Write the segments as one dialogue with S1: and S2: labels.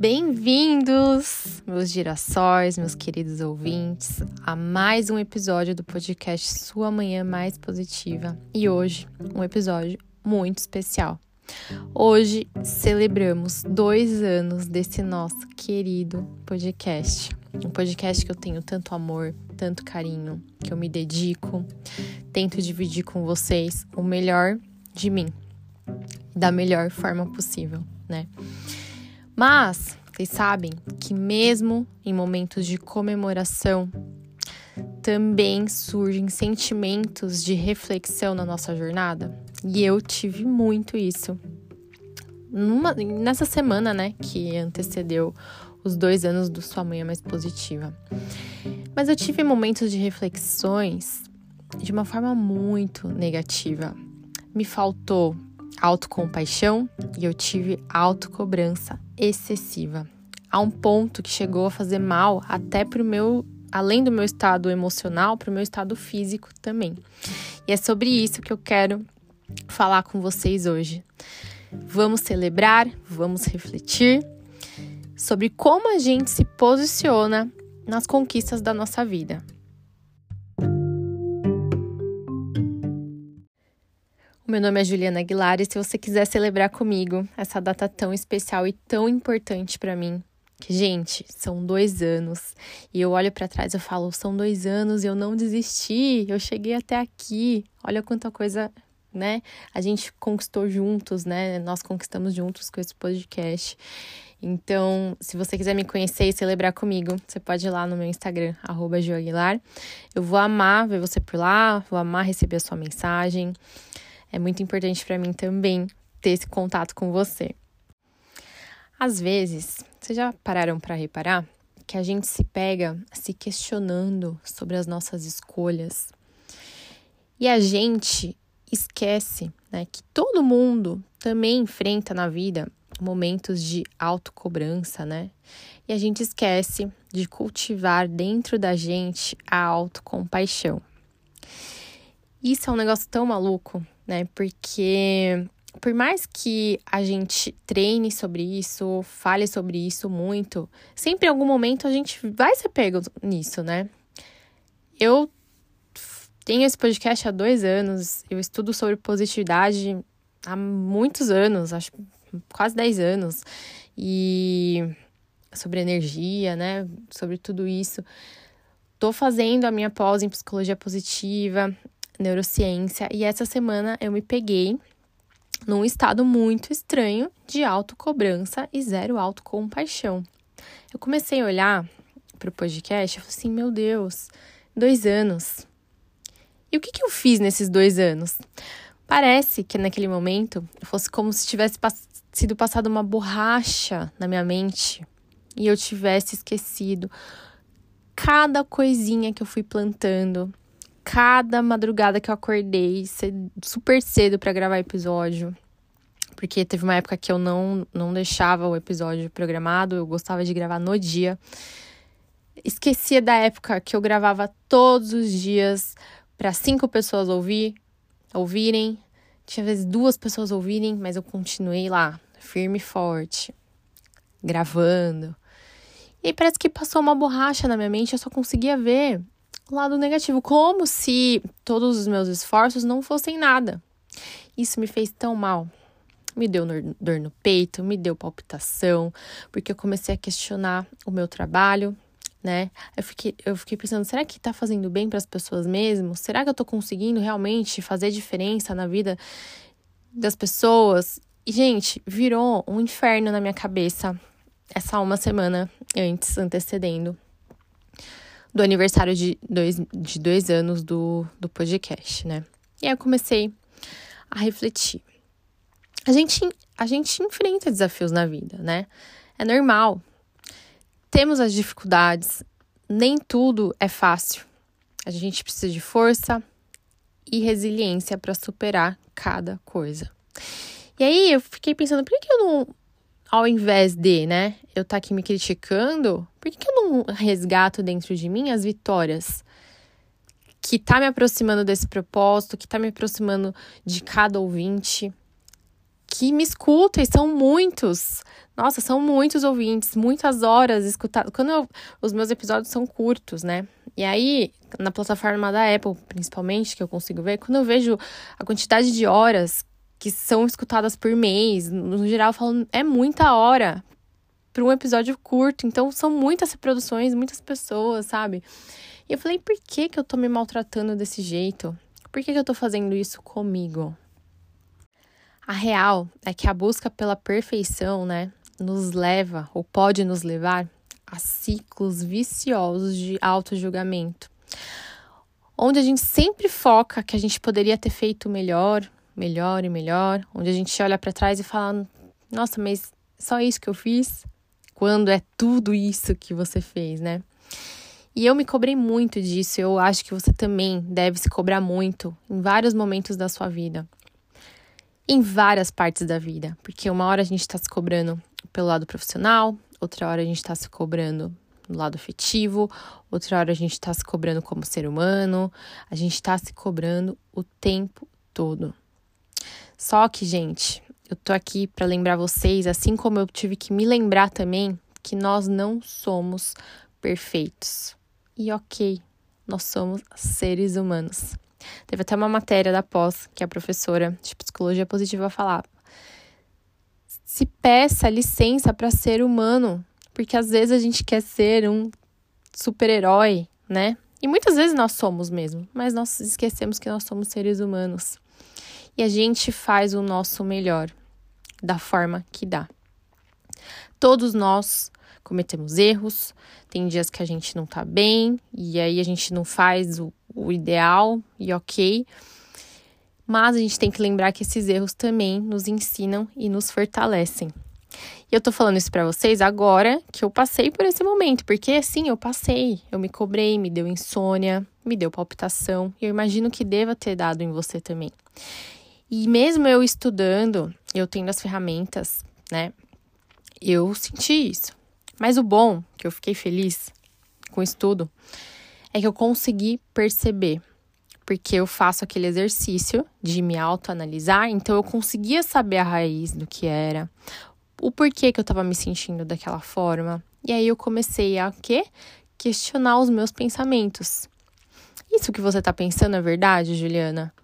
S1: Bem-vindos, meus girassóis, meus queridos ouvintes, a mais um episódio do podcast Sua Manhã Mais Positiva. E hoje, um episódio muito especial. Hoje celebramos dois anos desse nosso querido podcast. Um podcast que eu tenho tanto amor, tanto carinho, que eu me dedico, tento dividir com vocês o melhor de mim, da melhor forma possível, né? Mas vocês sabem que mesmo em momentos de comemoração, também surgem sentimentos de reflexão na nossa jornada. E eu tive muito isso. Numa, nessa semana, né, que antecedeu os dois anos do Sua Manhã Mais Positiva. Mas eu tive momentos de reflexões de uma forma muito negativa. Me faltou autocompaixão e eu tive autocobrança excessiva. A um ponto que chegou a fazer mal até pro meu, além do meu estado emocional, pro meu estado físico também. E é sobre isso que eu quero falar com vocês hoje. Vamos celebrar, vamos refletir sobre como a gente se posiciona nas conquistas da nossa vida. Meu nome é Juliana Aguilar e se você quiser celebrar comigo essa data tão especial e tão importante para mim, que gente, são dois anos e eu olho para trás e falo, são dois anos eu não desisti, eu cheguei até aqui. Olha quanta coisa, né? A gente conquistou juntos, né? Nós conquistamos juntos com esse podcast. Então, se você quiser me conhecer e celebrar comigo, você pode ir lá no meu Instagram, arroba. Eu vou amar ver você por lá, vou amar receber a sua mensagem é muito importante para mim também ter esse contato com você. Às vezes, vocês já pararam para reparar que a gente se pega se questionando sobre as nossas escolhas e a gente esquece né, que todo mundo também enfrenta na vida momentos de autocobrança, né? E a gente esquece de cultivar dentro da gente a autocompaixão. Isso é um negócio tão maluco, né? Porque por mais que a gente treine sobre isso, fale sobre isso muito, sempre em algum momento a gente vai ser pego nisso, né? Eu tenho esse podcast há dois anos, eu estudo sobre positividade há muitos anos, acho quase dez anos, e sobre energia, né? Sobre tudo isso. Tô fazendo a minha pós em psicologia positiva, neurociência e essa semana eu me peguei num estado muito estranho de autocobrança e zero autocompaixão. Eu comecei a olhar para o podcast e falei assim: meu Deus, dois anos. E o que, que eu fiz nesses dois anos? Parece que naquele momento fosse como se tivesse pass sido passada uma borracha na minha mente e eu tivesse esquecido cada coisinha que eu fui plantando, cada madrugada que eu acordei super cedo para gravar episódio. Porque teve uma época que eu não, não deixava o episódio programado, eu gostava de gravar no dia. Esquecia da época que eu gravava todos os dias para cinco pessoas ouvir, ouvirem. Tinha vezes duas pessoas ouvirem, mas eu continuei lá, firme e forte, gravando. E parece que passou uma borracha na minha mente, eu só conseguia ver lado negativo, como se todos os meus esforços não fossem nada. Isso me fez tão mal. Me deu dor no peito, me deu palpitação, porque eu comecei a questionar o meu trabalho, né? Eu fiquei, eu fiquei pensando, será que tá fazendo bem para as pessoas mesmo? Será que eu tô conseguindo realmente fazer diferença na vida das pessoas? E, gente, virou um inferno na minha cabeça essa uma semana antes, antecedendo do aniversário de dois, de dois anos do, do podcast, né? E aí eu comecei a refletir. A gente, a gente enfrenta desafios na vida, né? É normal. Temos as dificuldades, nem tudo é fácil. A gente precisa de força e resiliência para superar cada coisa. E aí eu fiquei pensando, por que eu não ao invés de, né, eu estar tá aqui me criticando, por que, que eu não resgato dentro de mim as vitórias? Que tá me aproximando desse propósito, que tá me aproximando de cada ouvinte, que me escutam, e são muitos. Nossa, são muitos ouvintes, muitas horas escutadas. Quando eu, os meus episódios são curtos, né? E aí, na plataforma da Apple, principalmente, que eu consigo ver, quando eu vejo a quantidade de horas que são escutadas por mês, no geral, falo, é muita hora para um episódio curto. Então, são muitas reproduções, muitas pessoas, sabe? E eu falei, por que, que eu tô me maltratando desse jeito? Por que, que eu tô fazendo isso comigo? A real é que a busca pela perfeição, né, nos leva ou pode nos levar a ciclos viciosos de auto-julgamento, onde a gente sempre foca que a gente poderia ter feito melhor, melhor e melhor, onde a gente olha para trás e fala: "Nossa, mas só isso que eu fiz?" Quando é tudo isso que você fez, né? E eu me cobrei muito disso, eu acho que você também deve se cobrar muito em vários momentos da sua vida em várias partes da vida, porque uma hora a gente está se cobrando pelo lado profissional, outra hora a gente está se cobrando no lado afetivo, outra hora a gente está se cobrando como ser humano, a gente está se cobrando o tempo todo. Só que, gente, eu tô aqui para lembrar vocês, assim como eu tive que me lembrar também, que nós não somos perfeitos. E ok, nós somos seres humanos. Teve até uma matéria da pós que a professora de psicologia positiva falava. Se peça licença para ser humano, porque às vezes a gente quer ser um super-herói, né? E muitas vezes nós somos mesmo, mas nós esquecemos que nós somos seres humanos. E a gente faz o nosso melhor da forma que dá. Todos nós cometemos erros, tem dias que a gente não tá bem e aí a gente não faz o o ideal e ok. Mas a gente tem que lembrar que esses erros também nos ensinam e nos fortalecem. E eu tô falando isso para vocês agora que eu passei por esse momento, porque assim, eu passei, eu me cobrei, me deu insônia, me deu palpitação, e eu imagino que deva ter dado em você também. E mesmo eu estudando, eu tendo as ferramentas, né? Eu senti isso. Mas o bom, que eu fiquei feliz com o estudo, é que eu consegui perceber, porque eu faço aquele exercício de me autoanalisar, então eu conseguia saber a raiz do que era, o porquê que eu estava me sentindo daquela forma. E aí eu comecei a quê? Questionar os meus pensamentos. Isso que você está pensando é verdade, Juliana?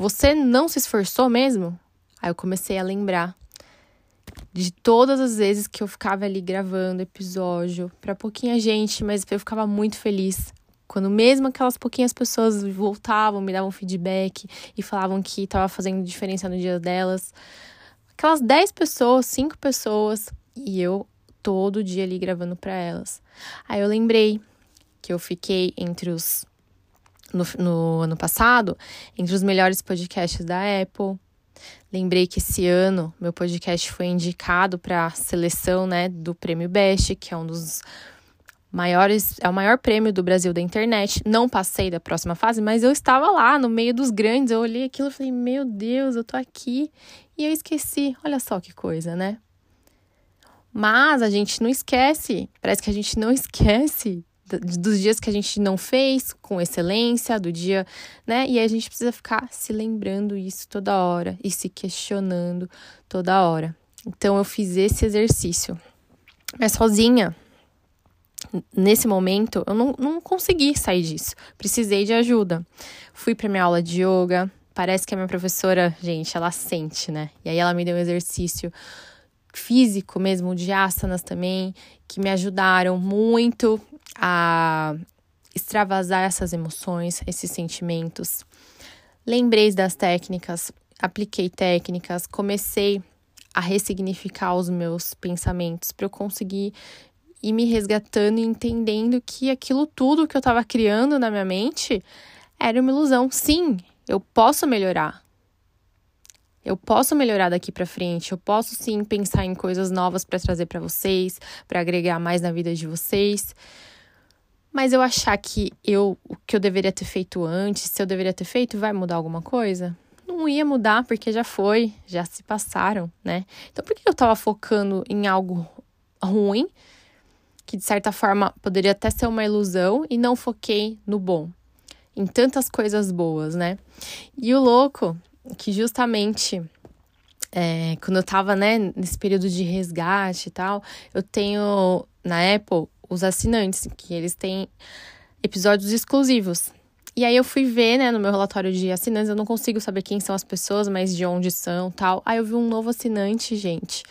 S1: Você não se esforçou mesmo? Aí eu comecei a lembrar de todas as vezes que eu ficava ali gravando episódio para pouquinha gente, mas eu ficava muito feliz quando mesmo aquelas pouquinhas pessoas voltavam, me davam feedback e falavam que estava fazendo diferença no dia delas. Aquelas 10 pessoas, 5 pessoas, e eu todo dia ali gravando para elas. Aí eu lembrei que eu fiquei entre os. No, no ano passado, entre os melhores podcasts da Apple. Lembrei que esse ano meu podcast foi indicado para a seleção né, do Prêmio Best, que é um dos maiores, é o maior prêmio do Brasil da internet. Não passei da próxima fase, mas eu estava lá no meio dos grandes. Eu olhei aquilo e falei: "Meu Deus, eu tô aqui". E eu esqueci. Olha só que coisa, né? Mas a gente não esquece. Parece que a gente não esquece dos dias que a gente não fez com excelência, do dia, né? E a gente precisa ficar se lembrando isso toda hora e se questionando toda hora. Então eu fiz esse exercício. Mas sozinha, nesse momento, eu não, não consegui sair disso. Precisei de ajuda. Fui para minha aula de yoga. Parece que a minha professora, gente, ela sente, né? E aí ela me deu um exercício físico mesmo, de asanas também, que me ajudaram muito a extravasar essas emoções, esses sentimentos. Lembrei das técnicas, apliquei técnicas, comecei a ressignificar os meus pensamentos para eu conseguir e me resgatando e entendendo que aquilo tudo que eu estava criando na minha mente era uma ilusão. Sim, eu posso melhorar. Eu posso melhorar daqui para frente. Eu posso sim pensar em coisas novas para trazer para vocês, para agregar mais na vida de vocês. Mas eu achar que eu o que eu deveria ter feito antes, se eu deveria ter feito, vai mudar alguma coisa? Não ia mudar porque já foi, já se passaram, né? Então por que eu tava focando em algo ruim que de certa forma poderia até ser uma ilusão e não foquei no bom, em tantas coisas boas, né? E o louco que justamente é, quando eu tava, né, nesse período de resgate e tal, eu tenho na Apple os assinantes, que eles têm episódios exclusivos. E aí eu fui ver, né, no meu relatório de assinantes, eu não consigo saber quem são as pessoas, mas de onde são, tal. Aí eu vi um novo assinante, gente,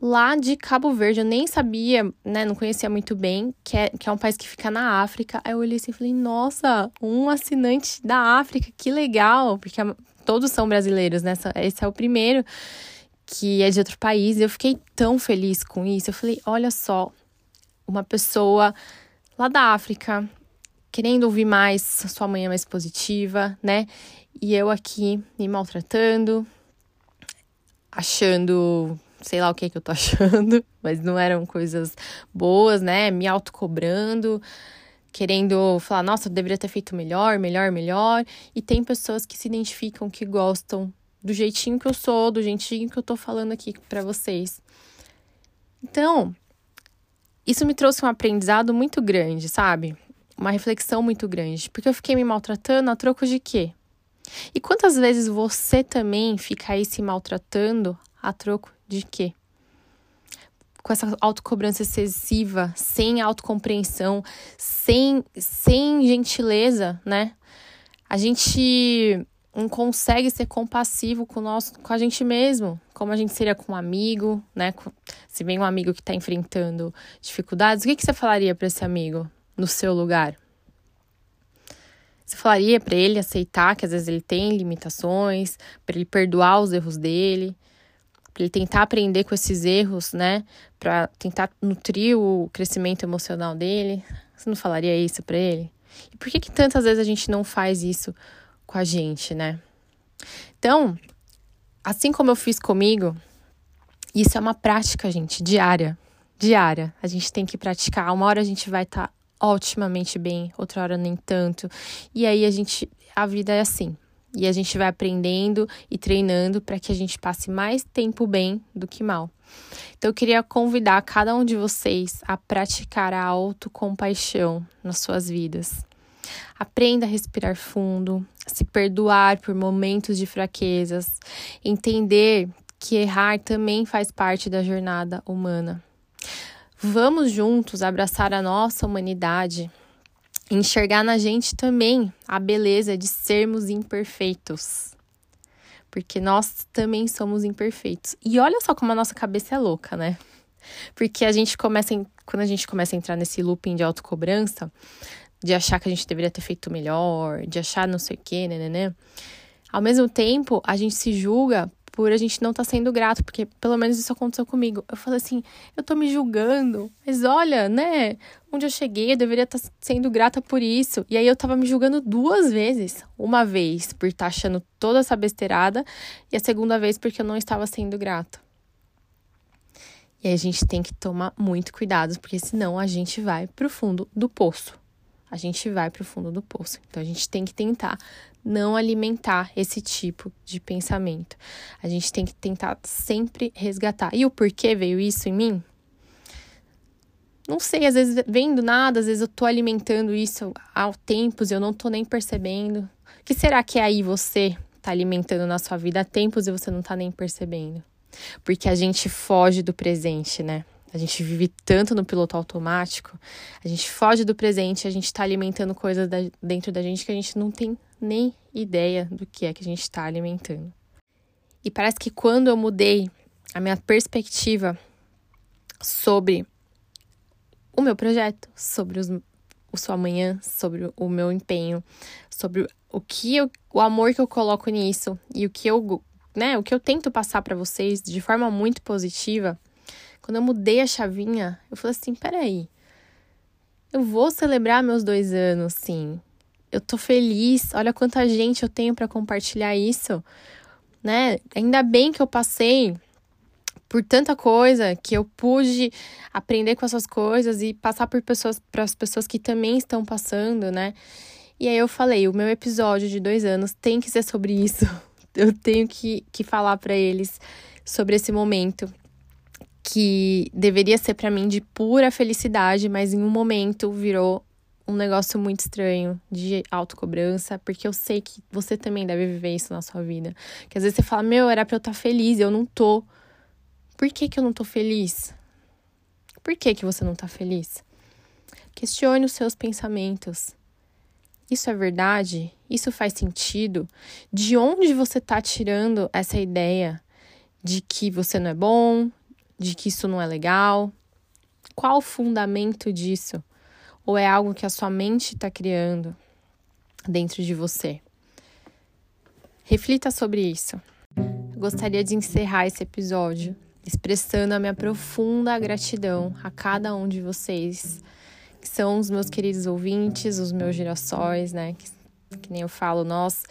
S1: lá de Cabo Verde, eu nem sabia, né, não conhecia muito bem, que é, que é um país que fica na África. Aí eu olhei assim e falei, nossa, um assinante da África, que legal, porque todos são brasileiros, né? Esse é o primeiro que é de outro país. Eu fiquei tão feliz com isso. Eu falei, olha só, uma pessoa lá da África querendo ouvir mais, sua manhã mais positiva, né? E eu aqui me maltratando, achando, sei lá o que que eu tô achando, mas não eram coisas boas, né? Me autocobrando, querendo falar, nossa, eu deveria ter feito melhor, melhor, melhor. E tem pessoas que se identificam, que gostam do jeitinho que eu sou, do jeitinho que eu tô falando aqui para vocês. Então, isso me trouxe um aprendizado muito grande, sabe? Uma reflexão muito grande, porque eu fiquei me maltratando a troco de quê? E quantas vezes você também fica aí se maltratando a troco de quê? Com essa autocobrança excessiva, sem autocompreensão, sem, sem gentileza, né? A gente não consegue ser compassivo com, nosso, com a gente mesmo, como a gente seria com um amigo, né? Se vem um amigo que está enfrentando dificuldades, o que, que você falaria para esse amigo no seu lugar? Você falaria para ele aceitar que às vezes ele tem limitações, para ele perdoar os erros dele, para ele tentar aprender com esses erros, né? Para tentar nutrir o crescimento emocional dele. Você não falaria isso para ele? E por que que tantas vezes a gente não faz isso com a gente, né? Então, assim como eu fiz comigo, isso é uma prática, gente, diária. Diária. A gente tem que praticar. Uma hora a gente vai estar tá otimamente bem, outra hora nem tanto. E aí a gente. A vida é assim. E a gente vai aprendendo e treinando para que a gente passe mais tempo bem do que mal. Então eu queria convidar cada um de vocês a praticar a autocompaixão nas suas vidas. Aprenda a respirar fundo, se perdoar por momentos de fraquezas, entender que errar também faz parte da jornada humana. Vamos juntos abraçar a nossa humanidade, enxergar na gente também a beleza de sermos imperfeitos. Porque nós também somos imperfeitos. E olha só como a nossa cabeça é louca, né? Porque a gente começa, quando a gente começa a entrar nesse looping de autocobrança, de achar que a gente deveria ter feito melhor, de achar não sei o quê, né, né, né. Ao mesmo tempo, a gente se julga por a gente não estar tá sendo grato, porque pelo menos isso aconteceu comigo. Eu falei assim, eu tô me julgando, mas olha, né, onde eu cheguei, eu deveria estar tá sendo grata por isso. E aí eu tava me julgando duas vezes. Uma vez por estar tá achando toda essa besteirada, e a segunda vez porque eu não estava sendo grata. E a gente tem que tomar muito cuidado, porque senão a gente vai pro fundo do poço a gente vai para o fundo do poço. Então a gente tem que tentar não alimentar esse tipo de pensamento. A gente tem que tentar sempre resgatar. E o porquê veio isso em mim? Não sei, às vezes vem do nada, às vezes eu tô alimentando isso há tempos e eu não tô nem percebendo. O que será que é aí você tá alimentando na sua vida há tempos e você não tá nem percebendo? Porque a gente foge do presente, né? A gente vive tanto no piloto automático, a gente foge do presente, a gente está alimentando coisas da, dentro da gente que a gente não tem nem ideia do que é que a gente está alimentando. E parece que quando eu mudei a minha perspectiva sobre o meu projeto, sobre os, o seu amanhã, sobre o meu empenho, sobre o que eu, o amor que eu coloco nisso e o que eu, né, o que eu tento passar para vocês de forma muito positiva quando eu mudei a chavinha, eu falei assim: peraí, eu vou celebrar meus dois anos, sim. Eu tô feliz, olha quanta gente eu tenho para compartilhar isso, né? Ainda bem que eu passei por tanta coisa que eu pude aprender com essas coisas e passar por pessoas para as pessoas que também estão passando, né? E aí eu falei, o meu episódio de dois anos tem que ser sobre isso. Eu tenho que, que falar para eles sobre esse momento que deveria ser para mim de pura felicidade, mas em um momento virou um negócio muito estranho de autocobrança, porque eu sei que você também deve viver isso na sua vida. Que às vezes você fala, meu, era pra eu estar tá feliz, eu não tô. Por que, que eu não tô feliz? Por que, que você não tá feliz? Questione os seus pensamentos. Isso é verdade? Isso faz sentido? De onde você está tirando essa ideia de que você não é bom, de que isso não é legal? Qual o fundamento disso? Ou é algo que a sua mente está criando dentro de você? Reflita sobre isso. Gostaria de encerrar esse episódio expressando a minha profunda gratidão a cada um de vocês, que são os meus queridos ouvintes, os meus girassóis, né? Que, que nem eu falo, nós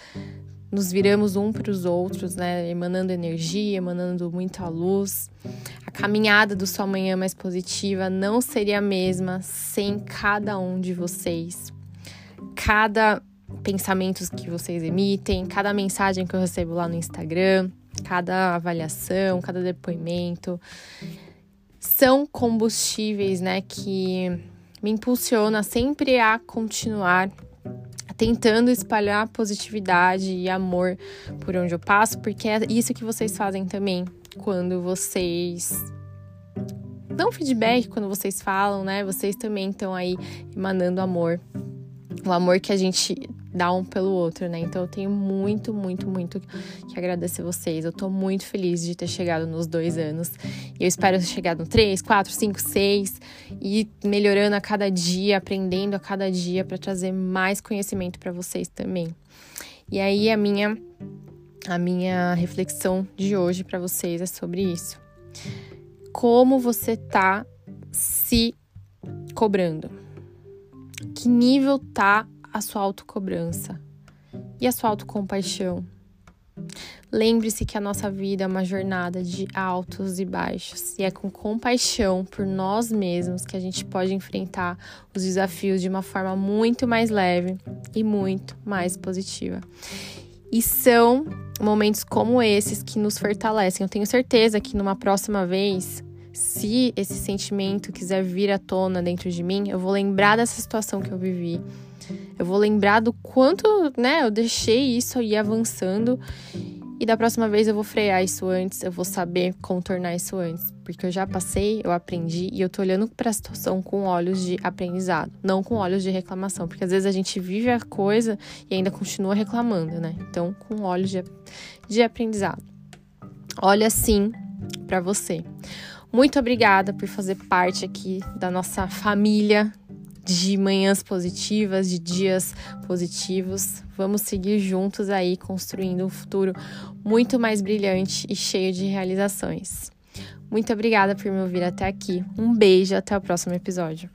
S1: nos viramos um para os outros, né? Emanando energia, emanando muita luz. A caminhada do sua manhã mais positiva não seria a mesma sem cada um de vocês. Cada pensamento que vocês emitem, cada mensagem que eu recebo lá no Instagram, cada avaliação, cada depoimento são combustíveis, né, que me impulsiona sempre a continuar tentando espalhar positividade e amor por onde eu passo, porque é isso que vocês fazem também quando vocês dão feedback, quando vocês falam, né? Vocês também estão aí emanando amor. O amor que a gente dá um pelo outro, né? Então eu tenho muito, muito, muito que agradecer vocês. Eu tô muito feliz de ter chegado nos dois anos. E eu espero chegar no três, quatro, cinco, seis e melhorando a cada dia, aprendendo a cada dia para trazer mais conhecimento para vocês também. E aí a minha a minha reflexão de hoje para vocês é sobre isso. Como você tá se cobrando? Que nível tá a sua autocobrança e a sua autocompaixão. Lembre-se que a nossa vida é uma jornada de altos e baixos, e é com compaixão por nós mesmos que a gente pode enfrentar os desafios de uma forma muito mais leve e muito mais positiva. E são momentos como esses que nos fortalecem. Eu tenho certeza que numa próxima vez, se esse sentimento quiser vir à tona dentro de mim, eu vou lembrar dessa situação que eu vivi eu vou lembrar do quanto, né, eu deixei isso ir avançando. E da próxima vez eu vou frear isso antes, eu vou saber contornar isso antes, porque eu já passei, eu aprendi e eu tô olhando para a situação com olhos de aprendizado, não com olhos de reclamação, porque às vezes a gente vive a coisa e ainda continua reclamando, né? Então, com olhos de, de aprendizado. Olha sim para você. Muito obrigada por fazer parte aqui da nossa família de manhãs positivas, de dias positivos. Vamos seguir juntos aí construindo um futuro muito mais brilhante e cheio de realizações. Muito obrigada por me ouvir até aqui. Um beijo, até o próximo episódio.